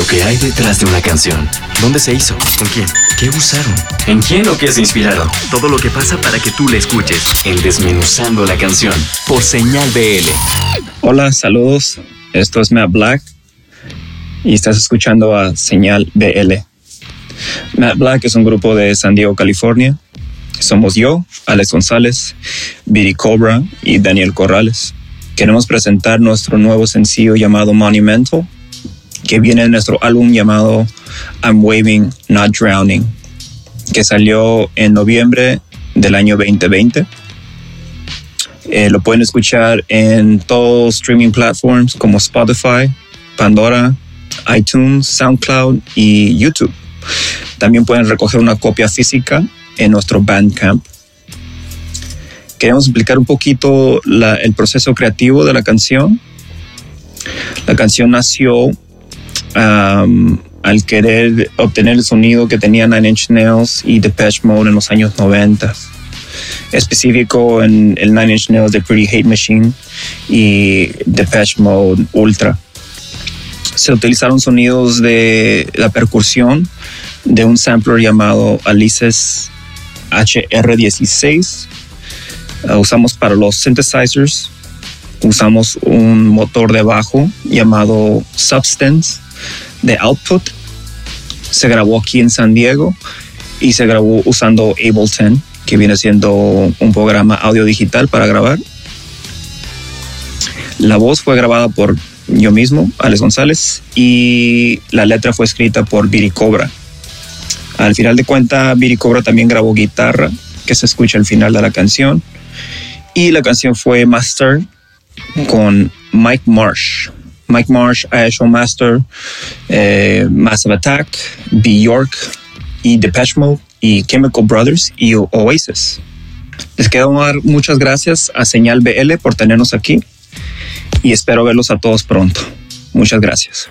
Lo que hay detrás de una canción. ¿Dónde se hizo? ¿Con quién? ¿Qué usaron? ¿En quién o qué se inspiraron? Todo lo que pasa para que tú la escuches. En Desmenuzando la canción. Por Señal BL. Hola, saludos. Esto es Matt Black. Y estás escuchando a Señal BL. Matt Black es un grupo de San Diego, California. Somos yo, Alex González, Viri Cobra y Daniel Corrales. Queremos presentar nuestro nuevo sencillo llamado Monumental que viene de nuestro álbum llamado I'm Waving, Not Drowning, que salió en noviembre del año 2020. Eh, lo pueden escuchar en todos streaming platforms como Spotify, Pandora, iTunes, SoundCloud y YouTube. También pueden recoger una copia física en nuestro Bandcamp. Queremos explicar un poquito el proceso creativo de la canción. La canción nació al querer obtener el sonido que tenían Nine Inch Nails y Depeche Mode en los años 90. Específico en el Nine Inch Nails de Pretty Hate Machine y Depeche Mode Ultra. Se utilizaron sonidos de la percusión de un sampler llamado Alice's HR16. Ah, usamos para los synthesizers usamos un motor de bajo llamado Substance de Output. Se grabó aquí en San Diego y se grabó usando Ableton, que viene siendo un programa audio digital para grabar. La voz fue grabada por yo mismo, Alex González, y la letra fue escrita por Viri Cobra. Al final de cuentas, Viri Cobra también grabó guitarra, que se escucha al final de la canción. Y la canción fue master con Mike Marsh. Mike Marsh ha Master, eh, Massive Attack, Bjork y Depeche Mode y Chemical Brothers y Oasis. Les quiero dar muchas gracias a Señal BL por tenernos aquí y espero verlos a todos pronto. Muchas gracias.